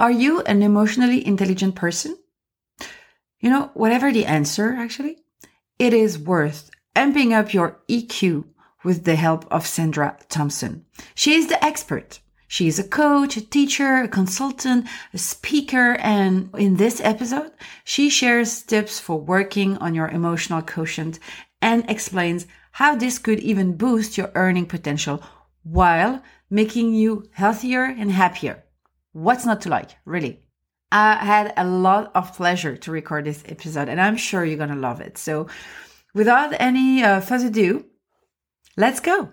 Are you an emotionally intelligent person? You know, whatever the answer, actually, it is worth amping up your EQ with the help of Sandra Thompson. She is the expert. She is a coach, a teacher, a consultant, a speaker, and in this episode, she shares tips for working on your emotional quotient and explains how this could even boost your earning potential while making you healthier and happier. What's not to like, really? I had a lot of pleasure to record this episode, and I'm sure you're going to love it. So, without any uh, further ado, let's go.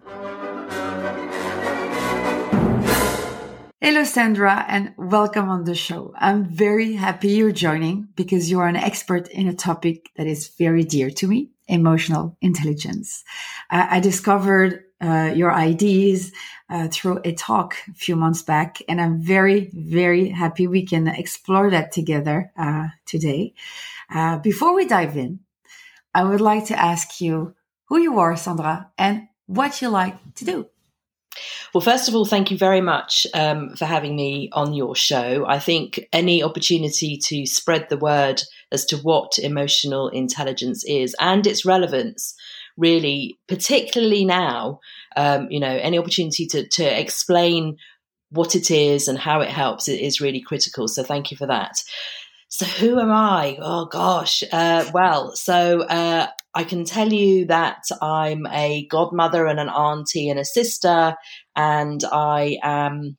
Hello, Sandra, and welcome on the show. I'm very happy you're joining because you are an expert in a topic that is very dear to me emotional intelligence. I discovered uh, your ideas uh, through a talk a few months back, and I'm very, very happy we can explore that together uh, today. Uh, before we dive in, I would like to ask you who you are, Sandra, and what you like to do. Well, first of all, thank you very much um, for having me on your show. I think any opportunity to spread the word as to what emotional intelligence is and its relevance really, particularly now, um, you know, any opportunity to, to explain what it is and how it helps is really critical. So thank you for that. So who am I? Oh gosh. Uh, well, so uh, I can tell you that I'm a godmother and an auntie and a sister, and I am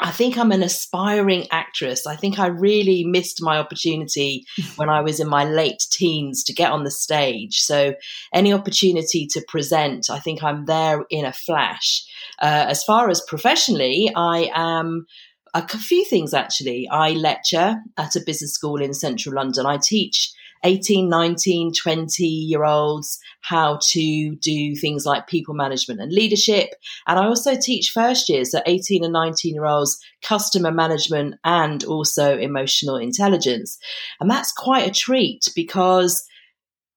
I think I'm an aspiring actress. I think I really missed my opportunity when I was in my late teens to get on the stage. So, any opportunity to present, I think I'm there in a flash. Uh, as far as professionally, I am a few things actually. I lecture at a business school in central London. I teach 18, 19, 20 year olds how to do things like people management and leadership. And I also teach first years, so 18 and 19 year olds, customer management and also emotional intelligence. And that's quite a treat because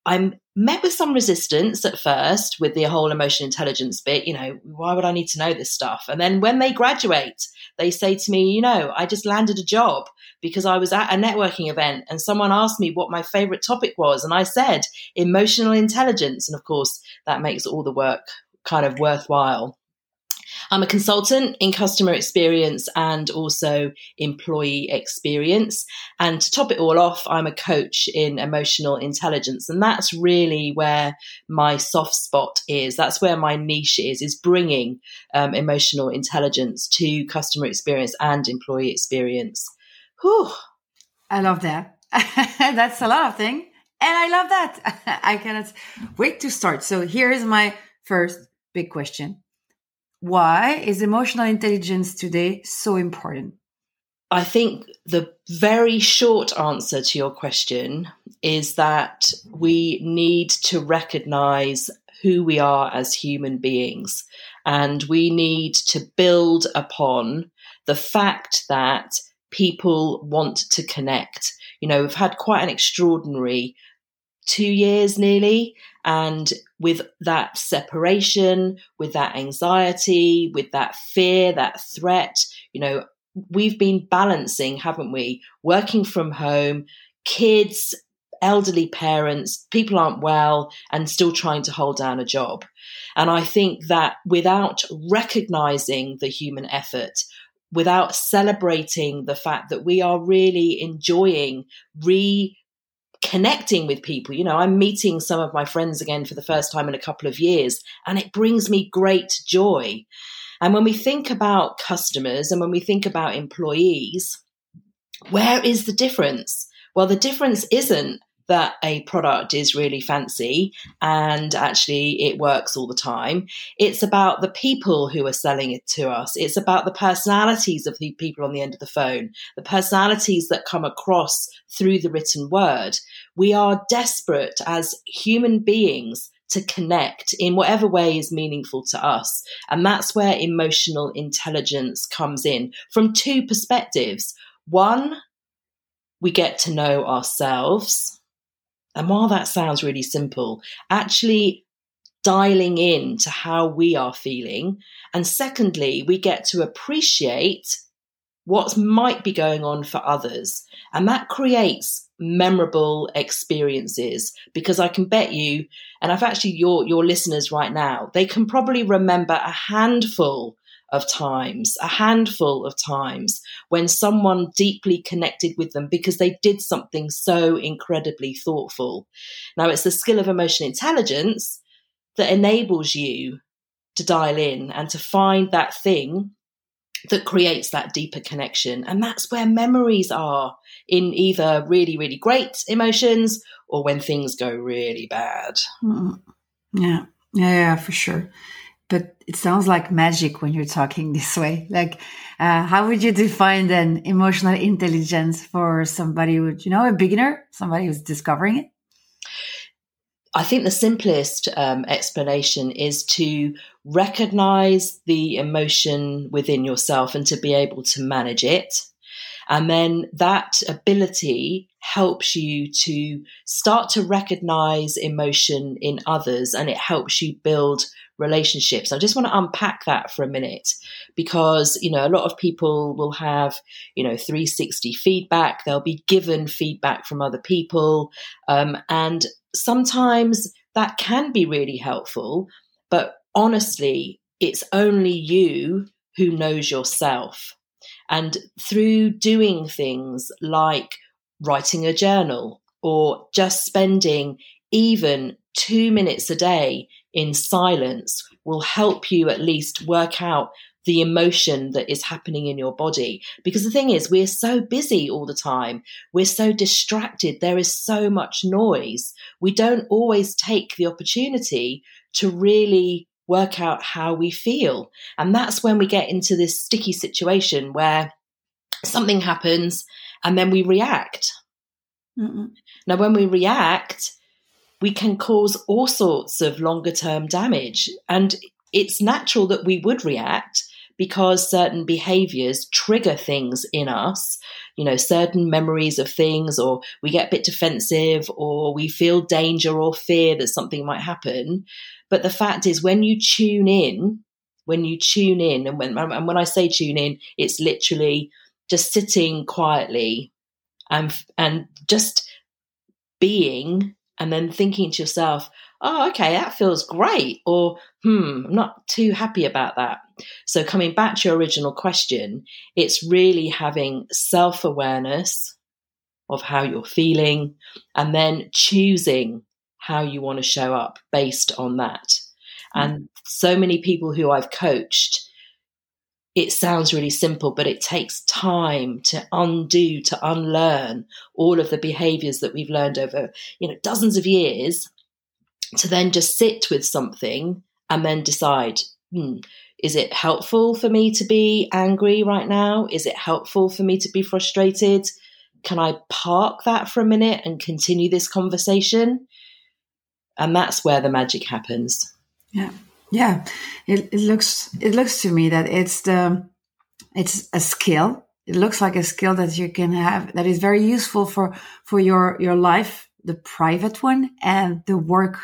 I'm met with some resistance at first with the whole emotional intelligence bit. You know, why would I need to know this stuff? And then when they graduate, they say to me, you know, I just landed a job because I was at a networking event and someone asked me what my favorite topic was. And I said emotional intelligence. And of course, that makes all the work kind of worthwhile. I'm a consultant in customer experience and also employee experience. And to top it all off, I'm a coach in emotional intelligence. And that's really where my soft spot is. That's where my niche is, is bringing um, emotional intelligence to customer experience and employee experience. Whew. I love that. that's a lot of things. And I love that. I cannot wait to start. So here is my first big question why is emotional intelligence today so important? I think the very short answer to your question is that we need to recognize who we are as human beings. And we need to build upon the fact that people want to connect. You know, we've had quite an extraordinary two years nearly. And with that separation, with that anxiety, with that fear, that threat, you know, we've been balancing, haven't we? Working from home, kids, elderly parents, people aren't well, and still trying to hold down a job. And I think that without recognizing the human effort, without celebrating the fact that we are really enjoying re connecting with people. You know, I'm meeting some of my friends again for the first time in a couple of years, and it brings me great joy. And when we think about customers and when we think about employees, where is the difference? Well, the difference isn't that a product is really fancy and actually it works all the time. It's about the people who are selling it to us. It's about the personalities of the people on the end of the phone, the personalities that come across through the written word. We are desperate as human beings to connect in whatever way is meaningful to us. And that's where emotional intelligence comes in from two perspectives. One, we get to know ourselves and while that sounds really simple, actually dialing in to how we are feeling. And secondly, we get to appreciate what might be going on for others. And that creates memorable experiences because I can bet you, and I've actually your your listeners right now, they can probably remember a handful of times, a handful of times when someone deeply connected with them because they did something so incredibly thoughtful. Now, it's the skill of emotional intelligence that enables you to dial in and to find that thing that creates that deeper connection. And that's where memories are in either really, really great emotions or when things go really bad. Mm. Yeah, yeah, yeah, for sure but it sounds like magic when you're talking this way. Like, uh, how would you define then emotional intelligence for somebody who, you know, a beginner, somebody who's discovering it? I think the simplest um, explanation is to recognize the emotion within yourself and to be able to manage it. And then that ability helps you to start to recognize emotion in others and it helps you build relationships. I just want to unpack that for a minute because, you know, a lot of people will have, you know, 360 feedback. They'll be given feedback from other people. Um, and sometimes that can be really helpful. But honestly, it's only you who knows yourself. And through doing things like writing a journal or just spending even two minutes a day in silence will help you at least work out the emotion that is happening in your body. Because the thing is, we're so busy all the time. We're so distracted. There is so much noise. We don't always take the opportunity to really work out how we feel. And that's when we get into this sticky situation where something happens and then we react. Mm-mm. Now, when we react, we can cause all sorts of longer term damage. And it's natural that we would react because certain behaviors trigger things in us, you know, certain memories of things, or we get a bit defensive, or we feel danger or fear that something might happen. But the fact is, when you tune in, when you tune in, and when, and when I say tune in, it's literally just sitting quietly and, and just being and then thinking to yourself, oh, okay, that feels great, or hmm, I'm not too happy about that. So, coming back to your original question, it's really having self awareness of how you're feeling and then choosing how you want to show up based on that. Mm-hmm. And so many people who I've coached, it sounds really simple, but it takes time to undo, to unlearn all of the behaviors that we've learned over, you know, dozens of years to then just sit with something and then decide, hmm, is it helpful for me to be angry right now? Is it helpful for me to be frustrated? Can I park that for a minute and continue this conversation? And that's where the magic happens. Yeah. Yeah. It, it looks it looks to me that it's the it's a skill. It looks like a skill that you can have that is very useful for for your your life, the private one and the work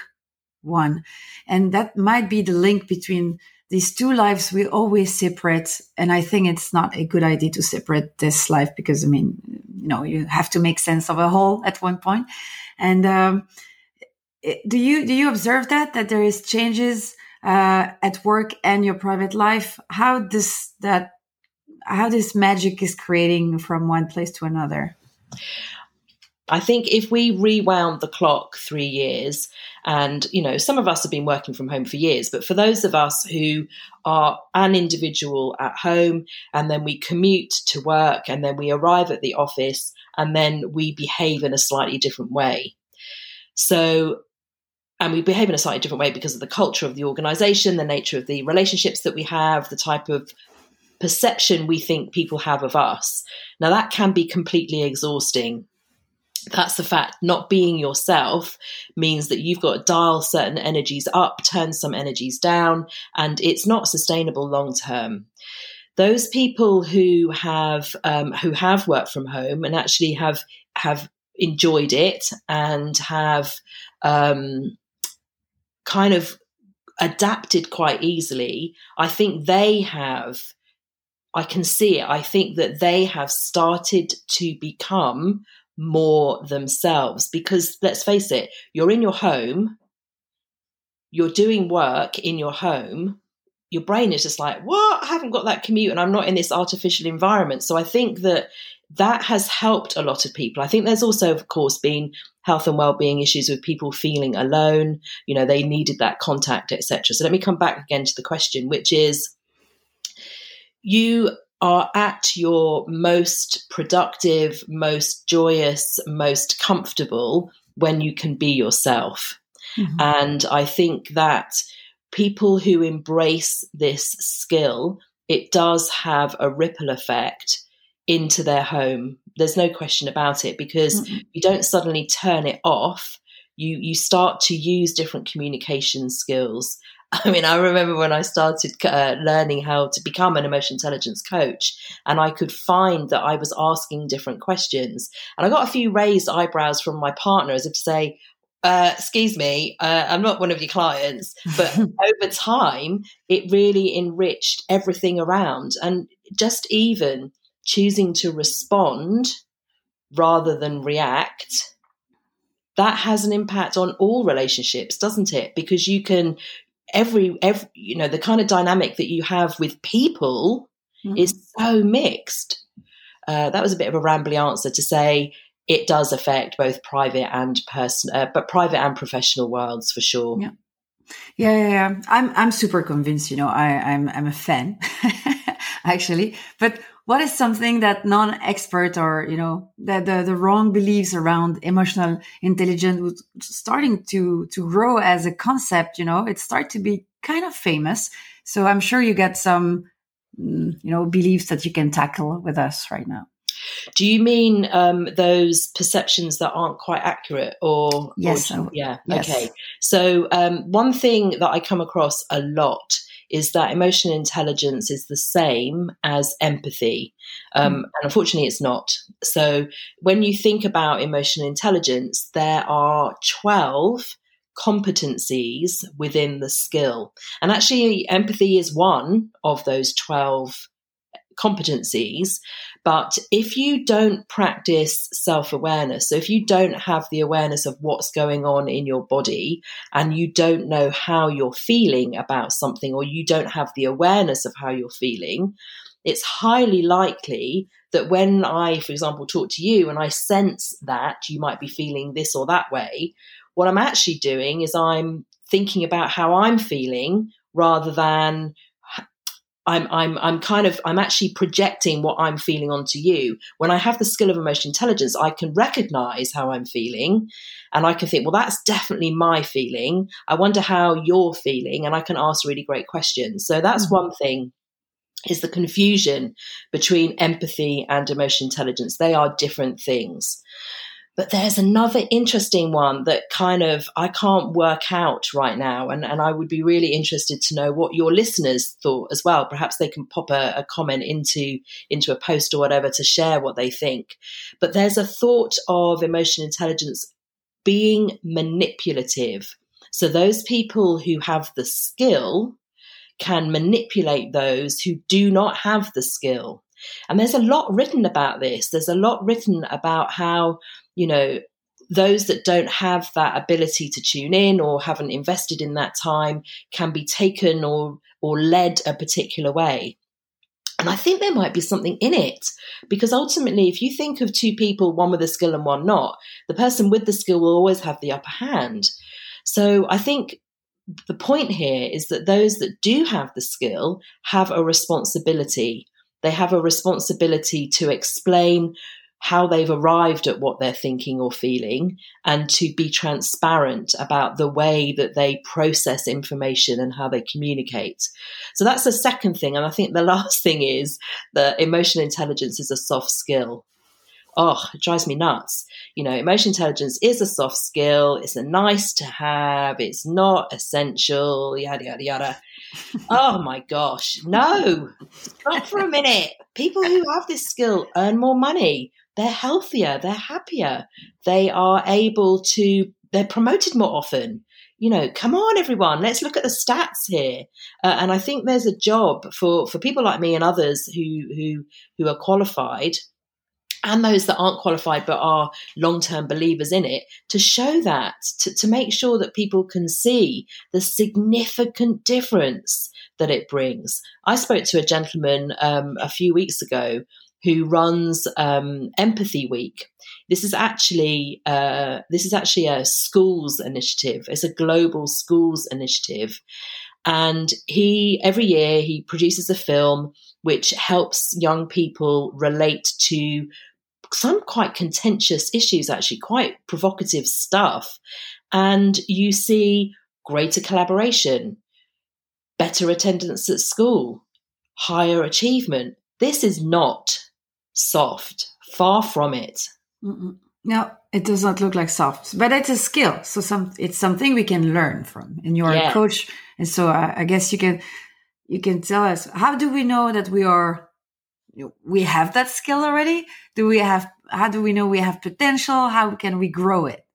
one. And that might be the link between these two lives we always separate. And I think it's not a good idea to separate this life because I mean, you know, you have to make sense of a whole at one point. And, um, do you, do you observe that, that there is changes, uh, at work and your private life? How does that, how this magic is creating from one place to another? I think if we rewound the clock three years, and you know, some of us have been working from home for years, but for those of us who are an individual at home and then we commute to work and then we arrive at the office and then we behave in a slightly different way. So, and we behave in a slightly different way because of the culture of the organization, the nature of the relationships that we have, the type of perception we think people have of us. Now, that can be completely exhausting that's the fact. Not being yourself means that you've got to dial certain energies up, turn some energies down, and it's not sustainable long term. Those people who have um, who have worked from home and actually have have enjoyed it and have um, kind of adapted quite easily, I think they have. I can see it. I think that they have started to become more themselves because let's face it, you're in your home, you're doing work in your home. Your brain is just like, what? I haven't got that commute and I'm not in this artificial environment. So I think that that has helped a lot of people. I think there's also, of course, been health and well-being issues with people feeling alone. You know, they needed that contact, etc. So let me come back again to the question, which is, you are at your most productive, most joyous, most comfortable when you can be yourself. Mm-hmm. And I think that people who embrace this skill, it does have a ripple effect into their home. There's no question about it because mm-hmm. you don't suddenly turn it off. You you start to use different communication skills I mean, I remember when I started uh, learning how to become an emotional intelligence coach, and I could find that I was asking different questions. And I got a few raised eyebrows from my partner as if to say, uh, excuse me, uh, I'm not one of your clients. But over time, it really enriched everything around. And just even choosing to respond rather than react that has an impact on all relationships doesn't it because you can every every you know the kind of dynamic that you have with people mm-hmm. is so mixed uh, that was a bit of a rambly answer to say it does affect both private and person uh, but private and professional worlds for sure yeah yeah, yeah, yeah. I'm I'm super convinced. You know, I I'm I'm a fan, actually. But what is something that non-expert or you know that the, the wrong beliefs around emotional intelligence was starting to to grow as a concept you know it started to be kind of famous. So i'm sure you get some mm, you know beliefs that you can tackle with us right now. Do you mean um, those perceptions that aren't quite accurate or yes or, yeah yes. okay. So um, one thing that i come across a lot is that emotional intelligence is the same as empathy. Um, mm. And unfortunately, it's not. So when you think about emotional intelligence, there are 12 competencies within the skill. And actually, empathy is one of those 12 competencies. But if you don't practice self awareness, so if you don't have the awareness of what's going on in your body and you don't know how you're feeling about something, or you don't have the awareness of how you're feeling, it's highly likely that when I, for example, talk to you and I sense that you might be feeling this or that way, what I'm actually doing is I'm thinking about how I'm feeling rather than I'm I'm I'm kind of I'm actually projecting what I'm feeling onto you. When I have the skill of emotional intelligence, I can recognize how I'm feeling and I can think, well, that's definitely my feeling. I wonder how you're feeling, and I can ask really great questions. So that's mm-hmm. one thing is the confusion between empathy and emotional intelligence. They are different things. But there's another interesting one that kind of I can't work out right now. And, and I would be really interested to know what your listeners thought as well. Perhaps they can pop a, a comment into, into a post or whatever to share what they think. But there's a thought of emotional intelligence being manipulative. So those people who have the skill can manipulate those who do not have the skill. And there's a lot written about this. There's a lot written about how, you know, those that don't have that ability to tune in or haven't invested in that time can be taken or or led a particular way. And I think there might be something in it because ultimately, if you think of two people, one with a skill and one not, the person with the skill will always have the upper hand. So I think the point here is that those that do have the skill have a responsibility. They have a responsibility to explain how they've arrived at what they're thinking or feeling and to be transparent about the way that they process information and how they communicate. So that's the second thing. And I think the last thing is that emotional intelligence is a soft skill oh, it drives me nuts. You know, emotional intelligence is a soft skill. It's a nice to have. It's not essential. Yada yada yada. oh my gosh, no! Stop for a minute. People who have this skill earn more money. They're healthier. They're happier. They are able to. They're promoted more often you know, come on, everyone, let's look at the stats here. Uh, and I think there's a job for, for people like me and others who, who, who are qualified and those that aren't qualified but are long term believers in it to show that, to, to make sure that people can see the significant difference that it brings. I spoke to a gentleman um, a few weeks ago who runs um, Empathy Week. This is actually uh, this is actually a schools initiative. It's a global schools initiative, and he every year he produces a film which helps young people relate to some quite contentious issues, actually, quite provocative stuff. And you see greater collaboration, better attendance at school, higher achievement. This is not soft, far from it. Mm-mm. No, it does not look like soft, but it's a skill. So some, it's something we can learn from. And you're yeah. a coach, and so I, I guess you can you can tell us how do we know that we are we have that skill already? Do we have, how do we know we have potential? How can we grow it?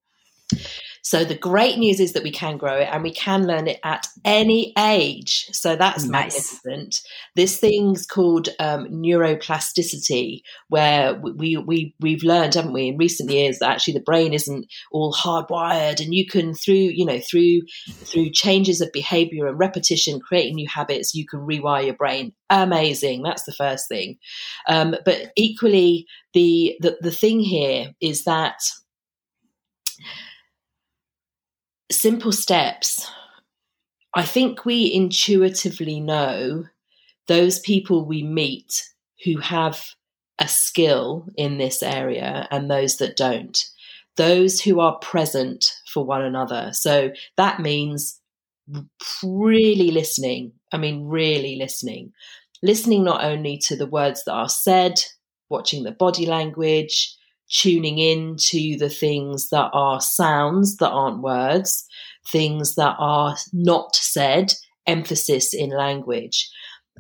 So the great news is that we can grow it and we can learn it at any age. So that's nice. magnificent. This thing's called um, neuroplasticity, where we we we've learned, haven't we, in recent years that actually the brain isn't all hardwired, and you can through you know through through changes of behavior and repetition, creating new habits, you can rewire your brain. Amazing. That's the first thing. Um, but equally, the, the the thing here is that simple steps. I think we intuitively know those people we meet who have a skill in this area and those that don't. Those who are present for one another. So that means really listening. I mean, really listening. Listening not only to the words that are said, watching the body language, tuning in to the things that are sounds that aren't words, things that are not said, emphasis in language.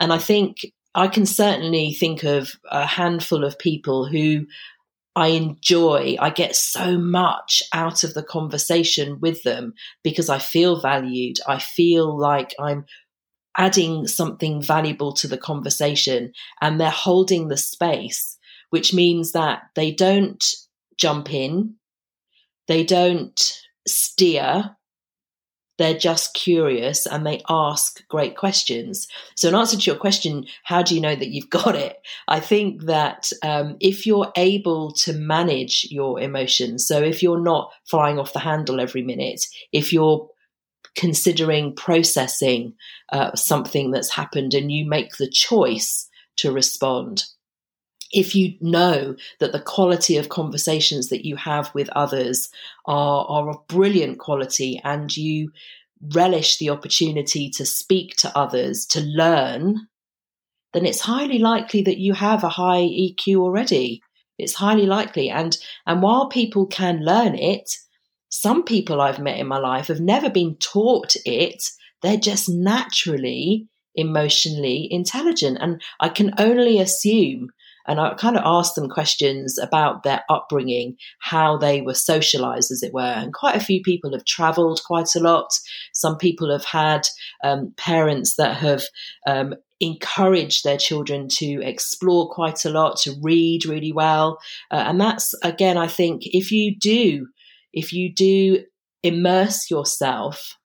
And I think I can certainly think of a handful of people who I enjoy, I get so much out of the conversation with them because I feel valued. I feel like I'm adding something valuable to the conversation and they're holding the space, which means that they don't jump in, they don't steer, they're just curious and they ask great questions. So, in answer to your question, how do you know that you've got it? I think that um, if you're able to manage your emotions, so if you're not flying off the handle every minute, if you're considering processing uh, something that's happened and you make the choice to respond, if you know that the quality of conversations that you have with others are, are of brilliant quality and you relish the opportunity to speak to others, to learn, then it's highly likely that you have a high EQ already. It's highly likely. And, and while people can learn it, some people I've met in my life have never been taught it. They're just naturally emotionally intelligent. And I can only assume and I kind of asked them questions about their upbringing, how they were socialized, as it were. And quite a few people have traveled quite a lot. Some people have had um, parents that have um, encouraged their children to explore quite a lot, to read really well. Uh, and that's, again, I think if you do, if you do immerse yourself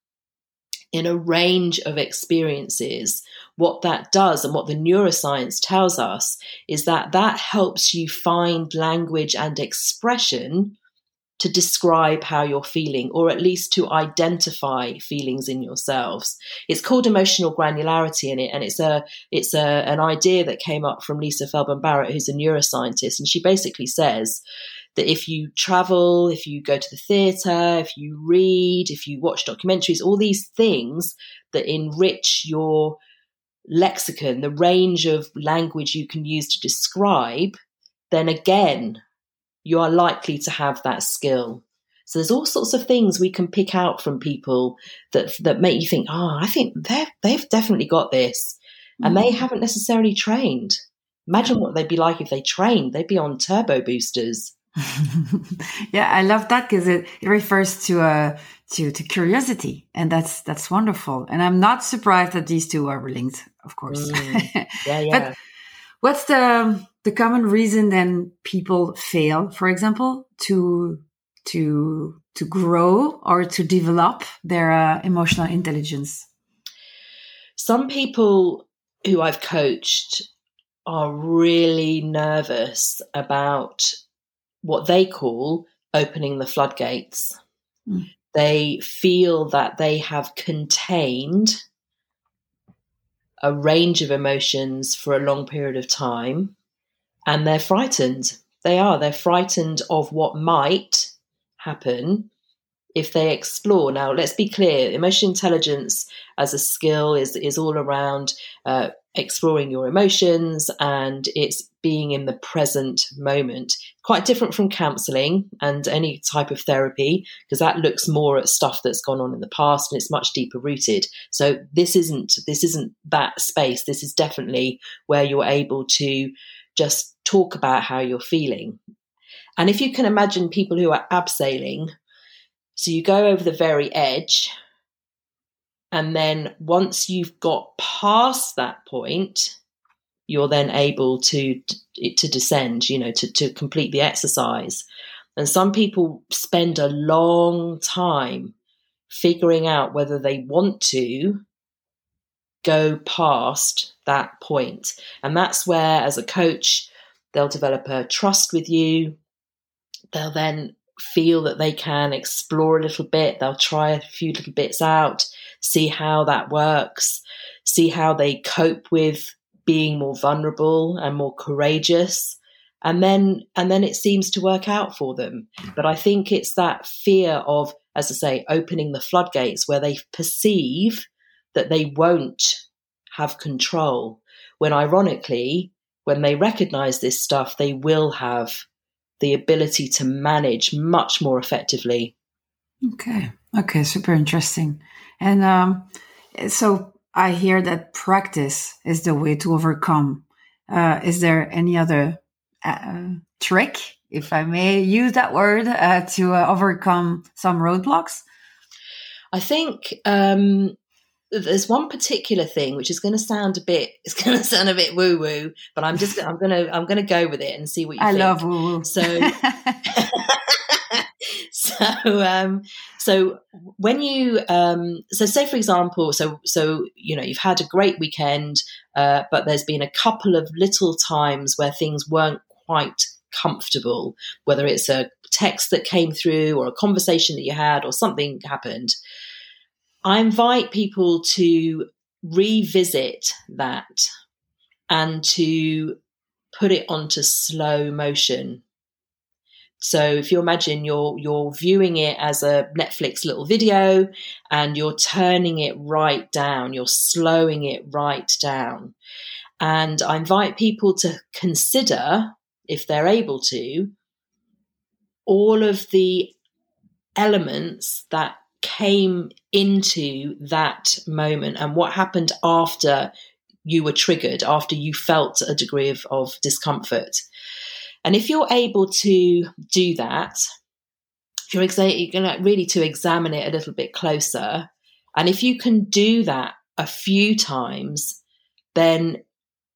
in a range of experiences, what that does and what the neuroscience tells us is that that helps you find language and expression to describe how you're feeling or at least to identify feelings in yourselves. It's called emotional granularity in it and it's a it's a, an idea that came up from lisa feldman barrett who's a neuroscientist and she basically says that if you travel if you go to the theatre if you read if you watch documentaries all these things that enrich your lexicon, the range of language you can use to describe, then again, you are likely to have that skill. So there's all sorts of things we can pick out from people that that make you think, oh, I think they've they've definitely got this, and they mm. haven't necessarily trained. Imagine what they'd be like if they trained. They'd be on turbo boosters. yeah, I love that because it, it refers to uh, to to curiosity, and that's that's wonderful. And I'm not surprised that these two are linked, of course. Mm. Yeah, yeah. but what's the the common reason then people fail, for example, to to to grow or to develop their uh, emotional intelligence? Some people who I've coached are really nervous about what they call opening the floodgates. Mm. They feel that they have contained a range of emotions for a long period of time and they're frightened. They are. They're frightened of what might happen if they explore. Now, let's be clear emotional intelligence as a skill is, is all around uh, exploring your emotions and it's being in the present moment. Quite different from counseling and any type of therapy because that looks more at stuff that's gone on in the past and it's much deeper rooted. So this isn't this isn't that space. This is definitely where you're able to just talk about how you're feeling. And if you can imagine people who are abseiling, so you go over the very edge and then once you've got past that point, you're then able to to descend, you know, to, to complete the exercise. And some people spend a long time figuring out whether they want to go past that point. And that's where, as a coach, they'll develop a trust with you. They'll then feel that they can explore a little bit. They'll try a few little bits out, see how that works, see how they cope with being more vulnerable and more courageous. And then, and then it seems to work out for them. But I think it's that fear of, as I say, opening the floodgates where they perceive that they won't have control. When ironically, when they recognize this stuff, they will have the ability to manage much more effectively. Okay. Okay. Super interesting. And um, so I hear that practice is the way to overcome. Uh, is there any other uh, trick, if I may use that word, uh, to uh, overcome some roadblocks? I think um, there's one particular thing which is going to sound a bit it's going to sound a bit woo woo but i'm just i'm going to i'm going to go with it and see what you i think. love woo woo so so um so when you um so say for example so so you know you've had a great weekend uh, but there's been a couple of little times where things weren't quite comfortable whether it's a text that came through or a conversation that you had or something happened I invite people to revisit that and to put it onto slow motion. So if you imagine you're you're viewing it as a Netflix little video and you're turning it right down, you're slowing it right down. And I invite people to consider, if they're able to, all of the elements that came into that moment and what happened after you were triggered, after you felt a degree of, of discomfort. And if you're able to do that, you're, exa- you're going to really to examine it a little bit closer, and if you can do that a few times, then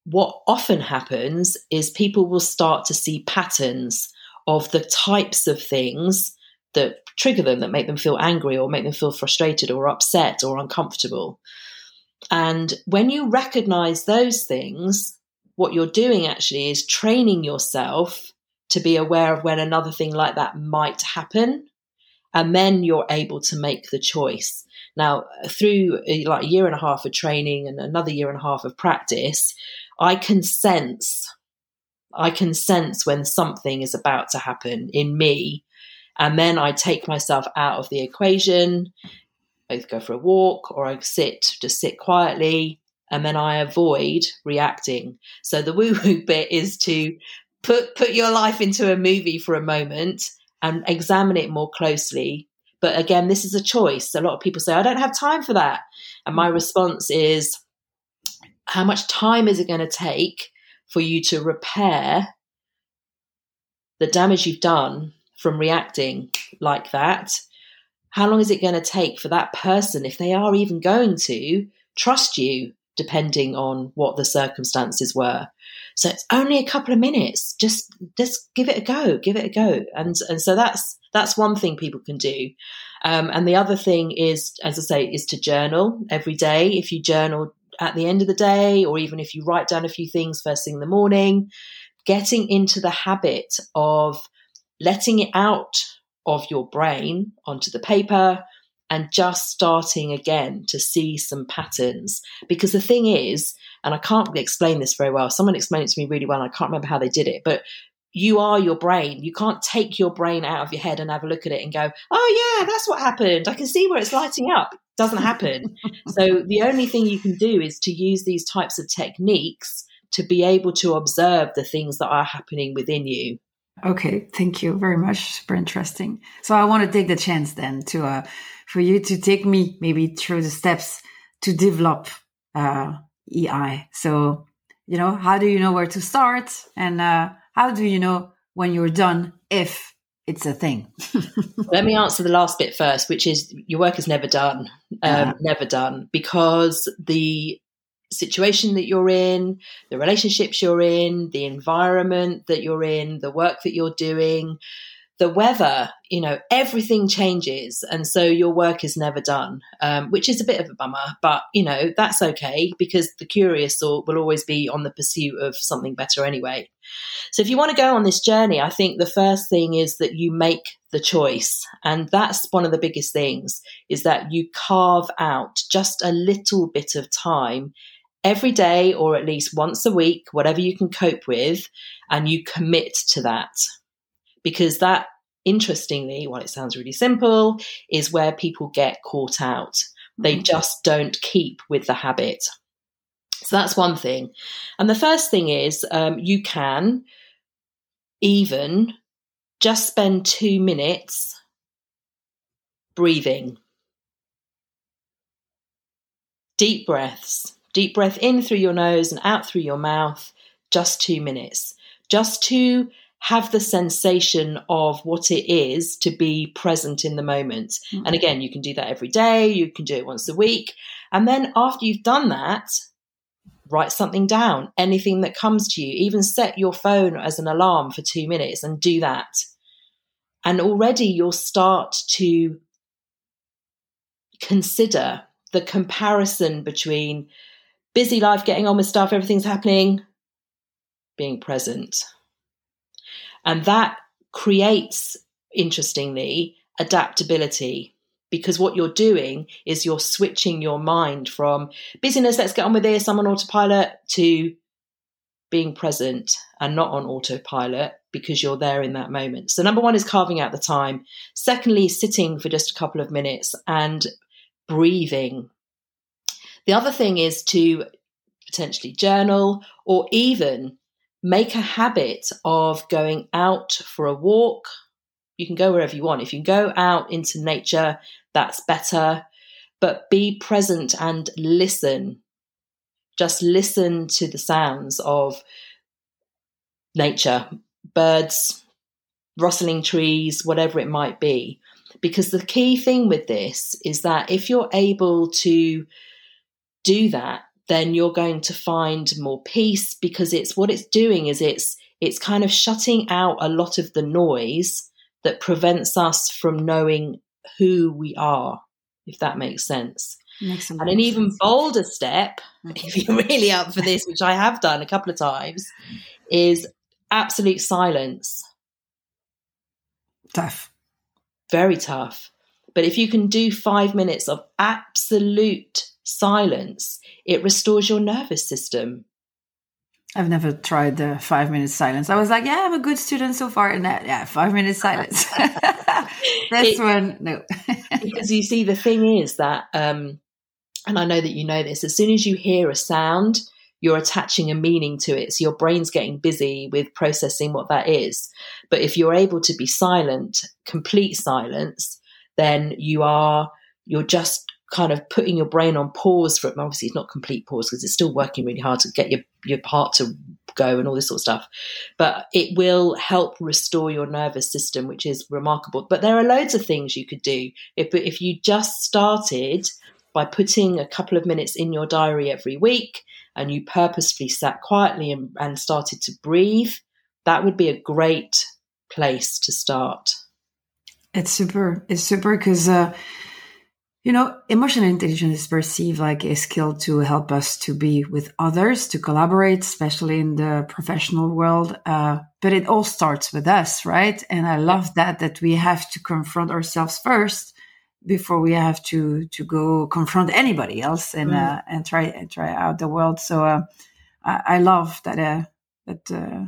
what often happens is people will start to see patterns of the types of things that trigger them, that make them feel angry or make them feel frustrated or upset or uncomfortable. And when you recognize those things, what you're doing actually is training yourself to be aware of when another thing like that might happen. And then you're able to make the choice. Now, through uh, like a year and a half of training and another year and a half of practice, I can sense, I can sense when something is about to happen in me and then I take myself out of the equation. I go for a walk or I sit, just sit quietly, and then I avoid reacting. So the woo woo bit is to put put your life into a movie for a moment and examine it more closely. But again, this is a choice. A lot of people say, I don't have time for that. And my response is, how much time is it going to take for you to repair the damage you've done from reacting like that, how long is it going to take for that person, if they are even going to, trust you, depending on what the circumstances were? So it's only a couple of minutes. Just just give it a go. Give it a go. And and so that's that's one thing people can do. Um, and the other thing is, as I say, is to journal every day. If you journal at the end of the day, or even if you write down a few things first thing in the morning, getting into the habit of letting it out of your brain onto the paper and just starting again to see some patterns. Because the thing is, and I can't explain this very well, someone explained it to me really well, and I can't remember how they did it, but you are your brain. You can't take your brain out of your head and have a look at it and go, oh, yeah, that's what happened. I can see where it's lighting up. It doesn't happen. so the only thing you can do is to use these types of techniques to be able to observe the things that are happening within you Okay, thank you very much. Super interesting. So I want to take the chance then to uh, for you to take me maybe through the steps to develop uh, EI. So you know, how do you know where to start, and uh, how do you know when you're done if it's a thing? Let me answer the last bit first, which is your work is never done, um, uh never done, because the situation that you're in, the relationships you're in, the environment that you're in, the work that you're doing, the weather, you know, everything changes. And so your work is never done, um, which is a bit of a bummer, but, you know, that's okay because the curious will, will always be on the pursuit of something better anyway. So if you want to go on this journey, I think the first thing is that you make the choice. And that's one of the biggest things is that you carve out just a little bit of time every day or at least once a week, whatever you can cope with, and you commit to that. Because that, interestingly, while it sounds really simple, is where people get caught out. They mm-hmm. just don't keep with the habit. So that's one thing. And the first thing is um, you can even just spend two minutes breathing. Deep breaths. Deep breath in through your nose and out through your mouth, just two minutes. Just to have the sensation of what it is to be present in the moment. Mm-hmm. And again, you can do that every day, you can do it once a week. And then after you've done that, write something down, anything that comes to you, even set your phone as an alarm for two minutes and do that. And already you'll start to consider the comparison between busy life, getting on with stuff, everything's happening, being present. And that creates, interestingly, adaptability because what you're doing is you're switching your mind from busyness, let's get on with this, I'm on autopilot, to being present and not on autopilot because you're there in that moment. So, number one is carving out the time. Secondly, sitting for just a couple of minutes and breathing. The other thing is to potentially journal or even make a habit of going out for a walk. You can go wherever you want. If you go out into nature, that's better. But be present and listen. Just listen to the sounds of nature, birds, rustling trees, whatever it might be. Because the key thing with this is that if you're able to do that, then you're going to find more peace because it's what it's doing is it's it's kind of shutting out a lot of the noise that prevents us from knowing who we are, if that makes sense. Makes and an even sense. bolder step, mm-hmm. if you're really up for this, which I have done a couple of times, is absolute silence. Tough. Very tough. But if you can do five minutes of absolute silence, it restores your nervous system. I've never tried the five minutes silence. I was like, yeah, I'm a good student so far. And that, yeah, five minutes silence. this one, no. because you see, the thing is that, um, and I know that you know this, as soon as you hear a sound, you're attaching a meaning to it. So your brain's getting busy with processing what that is. But if you're able to be silent, complete silence, then you are, you're just kind of putting your brain on pause for it. Obviously, it's not complete pause because it's still working really hard to get your, your heart to go and all this sort of stuff. But it will help restore your nervous system, which is remarkable. But there are loads of things you could do. If, if you just started by putting a couple of minutes in your diary every week and you purposefully sat quietly and, and started to breathe, that would be a great place to start. It's super. It's super because uh, you know, emotional intelligence is perceived like a skill to help us to be with others, to collaborate, especially in the professional world. Uh, but it all starts with us, right? And I love that that we have to confront ourselves first before we have to to go confront anybody else and mm. uh, and try and try out the world. So uh, I, I, love that uh, that uh,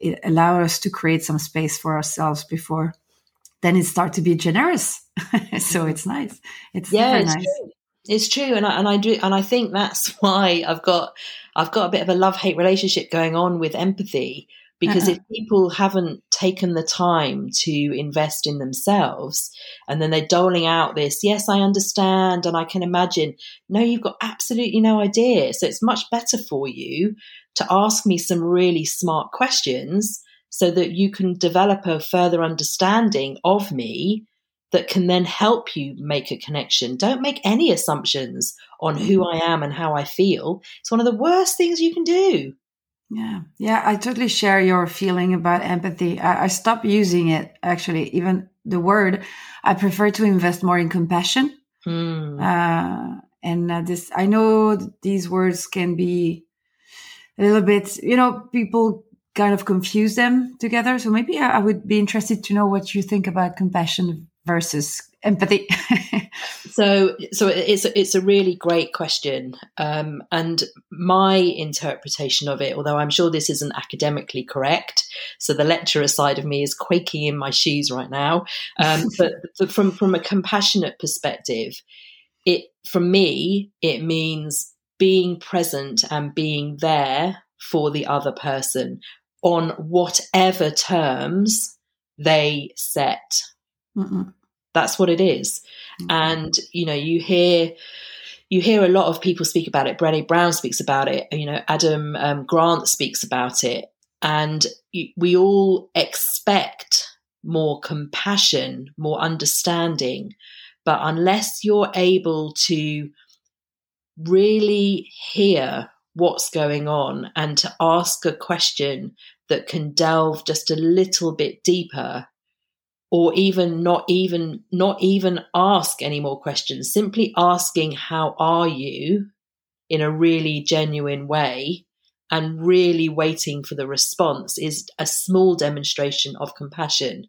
it allows us to create some space for ourselves before then it starts to be generous. so it's nice. It's yeah, it's nice. True. It's true, and I, and I do, and I think that's why I've got I've got a bit of a love hate relationship going on with empathy because uh-huh. if people haven't taken the time to invest in themselves and then they're doling out this yes i understand and i can imagine no you've got absolutely no idea so it's much better for you to ask me some really smart questions so that you can develop a further understanding of me that can then help you make a connection. Don't make any assumptions on who I am and how I feel. It's one of the worst things you can do. Yeah, yeah, I totally share your feeling about empathy. I, I stopped using it actually, even the word. I prefer to invest more in compassion. Mm. Uh, and uh, this, I know these words can be a little bit, you know, people kind of confuse them together. So maybe I would be interested to know what you think about compassion versus empathy. so, so it's it's a really great question, um, and my interpretation of it, although I'm sure this isn't academically correct, so the lecturer side of me is quaking in my shoes right now. Um, but, but from from a compassionate perspective, it for me it means being present and being there for the other person on whatever terms they set. Mm-mm. That's what it is. Mm-hmm. And you know, you hear you hear a lot of people speak about it. Brené Brown speaks about it. You know, Adam um, Grant speaks about it, and we all expect more compassion, more understanding. But unless you're able to really hear what's going on and to ask a question that can delve just a little bit deeper or even not even not even ask any more questions simply asking how are you in a really genuine way and really waiting for the response is a small demonstration of compassion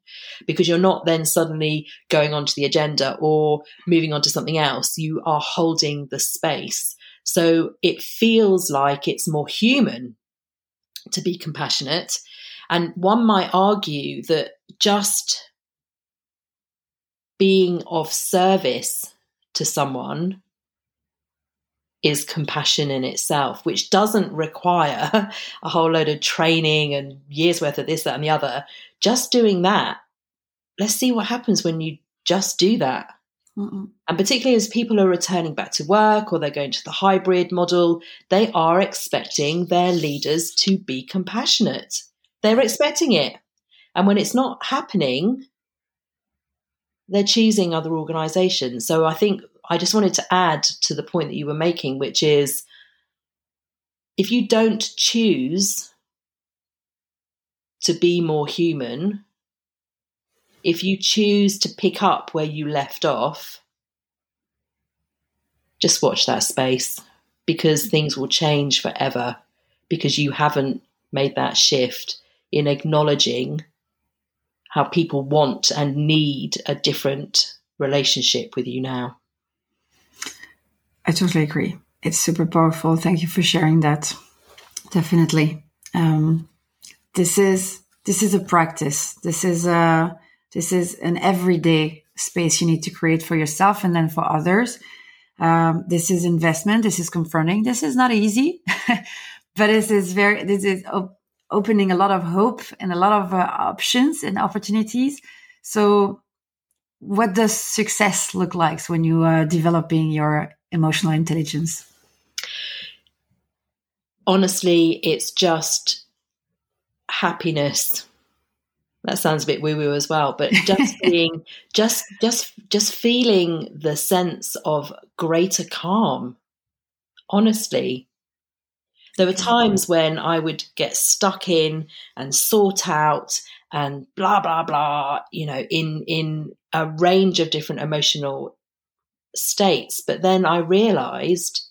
because you're not then suddenly going onto the agenda or moving on to something else. You are holding the space. So it feels like it's more human to be compassionate. And one might argue that just being of service to someone is compassion in itself, which doesn't require a whole load of training and years worth of this, that, and the other. Just doing that, let's see what happens when you just do that. Mm-mm. And particularly as people are returning back to work or they're going to the hybrid model, they are expecting their leaders to be compassionate. They're expecting it. And when it's not happening, they're choosing other organizations. So I think I just wanted to add to the point that you were making, which is if you don't choose to be more human, if you choose to pick up where you left off, just watch that space because things will change forever because you haven't made that shift in acknowledging how people want and need a different relationship with you now. I totally agree. It's super powerful. Thank you for sharing that. Definitely. Um, this is this is a practice. This is a this is an everyday space you need to create for yourself and then for others. Um, this is investment. This is confronting. This is not easy, but this is very. This is op- opening a lot of hope and a lot of uh, options and opportunities. So, what does success look like when you are developing your emotional intelligence? Honestly, it's just happiness. That sounds a bit woo woo as well, but just being, just, just, just feeling the sense of greater calm. Honestly, there were times when I would get stuck in and sort out and blah blah blah, you know, in in a range of different emotional states. But then I realized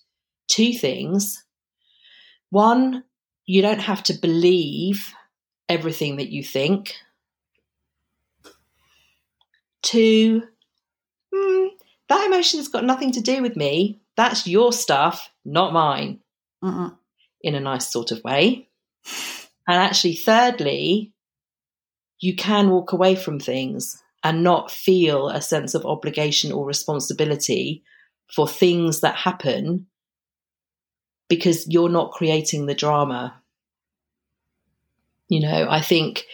two things. One, you don't have to believe everything that you think. Two, mm, that emotion's got nothing to do with me. That's your stuff, not mine, uh-uh. in a nice sort of way. And actually, thirdly, you can walk away from things and not feel a sense of obligation or responsibility for things that happen because you're not creating the drama. You know, I think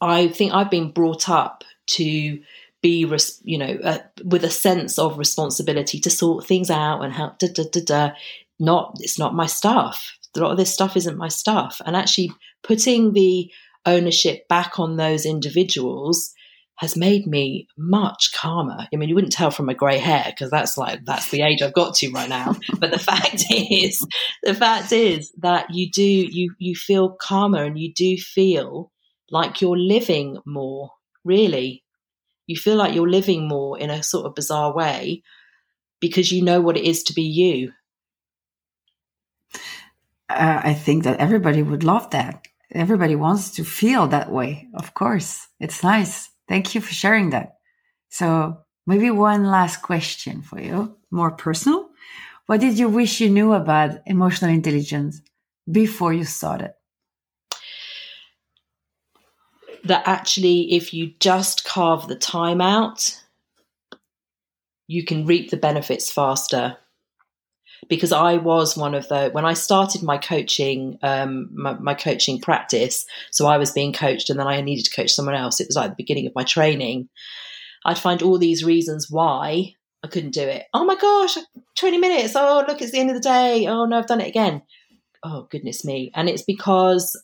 I think I've been brought up to be, res- you know, uh, with a sense of responsibility to sort things out and help. Da, da, da, da. Not, it's not my stuff. A lot of this stuff isn't my stuff. And actually putting the ownership back on those individuals has made me much calmer. I mean, you wouldn't tell from my grey hair because that's like that's the age I've got to right now. but the fact is, the fact is that you do you you feel calmer and you do feel like you're living more. Really, you feel like you're living more in a sort of bizarre way because you know what it is to be you. Uh, I think that everybody would love that. Everybody wants to feel that way. Of course, it's nice. Thank you for sharing that. So maybe one last question for you, more personal. What did you wish you knew about emotional intelligence before you started? That actually, if you just carve the time out, you can reap the benefits faster because I was one of the when I started my coaching um, my, my, coaching practice. So I was being coached, and then I needed to coach someone else. It was like the beginning of my training. I'd find all these reasons why I couldn't do it. Oh my gosh, twenty minutes! Oh look, it's the end of the day. Oh no, I've done it again. Oh goodness me! And it's because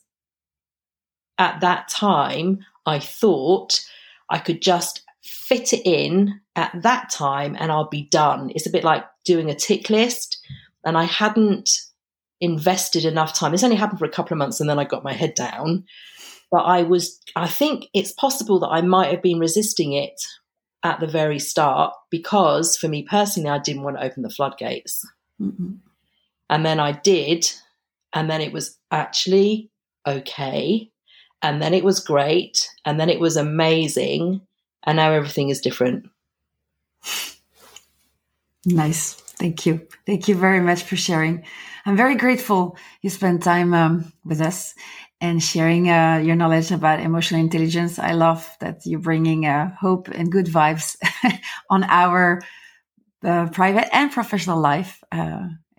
at that time I thought I could just fit it in at that time and I'll be done. It's a bit like doing a tick list. and I hadn't invested enough time. This only happened for a couple of months and then I got my head down. But I was, I think it's possible that I might have been resisting it at the very start because for me personally, I didn't want to open the floodgates. Mm-hmm. And then I did. And then it was actually okay. And then it was great. And then it was amazing. And now everything is different. Nice. Thank you. Thank you very much for sharing. I'm very grateful you spent time um, with us and sharing uh, your knowledge about emotional intelligence. I love that you're bringing uh, hope and good vibes on our uh, private and professional life.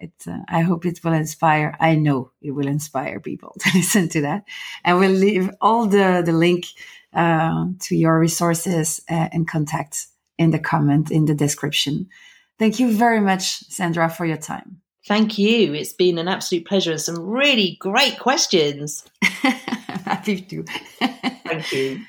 Uh, it, uh, I hope it will inspire. I know it will inspire people to listen to that. And we'll leave all the the link uh, to your resources and contacts in the comment in the description. Thank you very much, Sandra, for your time. Thank you. It's been an absolute pleasure and some really great questions. Happy to. Thank you.